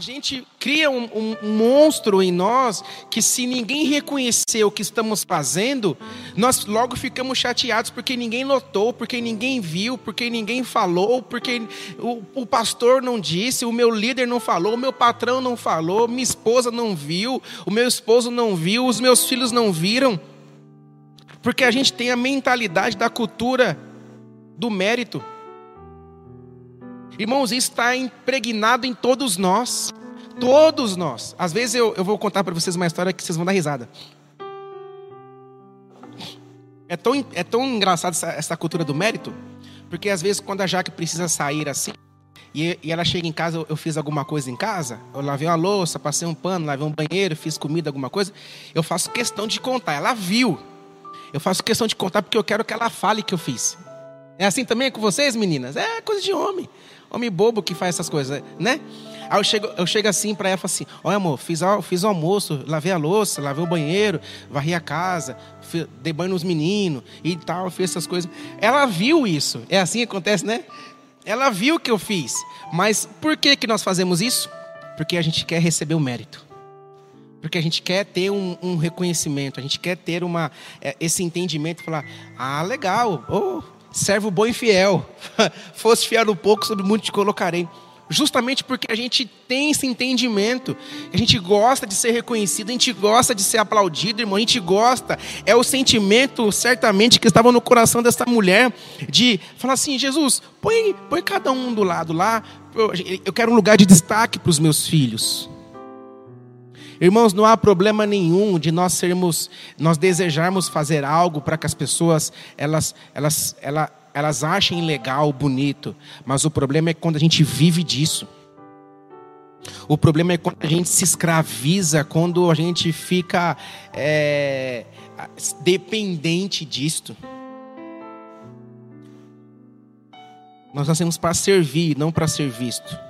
A gente cria um, um, monstro em nós que, se ninguém reconhecer o que estamos fazendo, nós logo ficamos chateados porque ninguém notou, porque ninguém viu, porque ninguém falou, porque o, o pastor não disse, o meu líder não falou, o meu patrão não falou, minha esposa não viu, o meu esposo não viu, os meus filhos não viram. Porque a gente tem a mentalidade da cultura do mérito. Irmãos, isso está impregnado em todos nós. Todos nós. Às vezes eu, eu vou contar para vocês uma história que vocês vão dar risada. É tão, é tão engraçado essa, essa cultura do mérito, porque às vezes quando a Jaque precisa sair assim, e, e, ela chega em casa, eu, eu, fiz alguma coisa em casa, eu lavei uma louça, passei um pano, lavei um banheiro, fiz comida, alguma coisa, eu faço questão de contar. Ela viu. Eu faço questão de contar porque eu quero que ela fale que eu fiz. É assim também com vocês, meninas? É coisa de homem. Homem bobo que faz essas coisas, né? Aí eu chego, eu chego assim para ela e falo assim: Olha, amor, fiz, fiz o almoço, lavei a louça, lavei o banheiro, varri a casa, dei banho nos meninos e tal, fiz essas coisas. Ela viu isso. É assim que acontece, né? Ela viu que eu fiz. Mas por que, que nós fazemos isso? Porque a gente quer receber o mérito. Porque a gente quer ter um, um reconhecimento, a gente quer ter uma, é, esse entendimento, falar, ah, legal, oh, servo bom e fiel. Fosse fiel no pouco, sobre muito te colocarei. Justamente porque a gente tem esse entendimento, a gente gosta de ser reconhecido, a gente gosta de ser aplaudido, irmão, a gente gosta. É o sentimento, certamente, que estava no coração dessa mulher, de falar assim: Jesus, põe, põe cada um do lado lá, eu quero um lugar de destaque para os meus filhos. Irmãos, não há problema nenhum de nós sermos, nós desejarmos fazer algo para que as pessoas elas, elas, elas, elas achem legal, bonito. Mas o problema é quando a gente vive disso. O problema é quando a gente se escraviza, quando a gente fica é, dependente disto. Nós nascemos para servir, não para ser visto.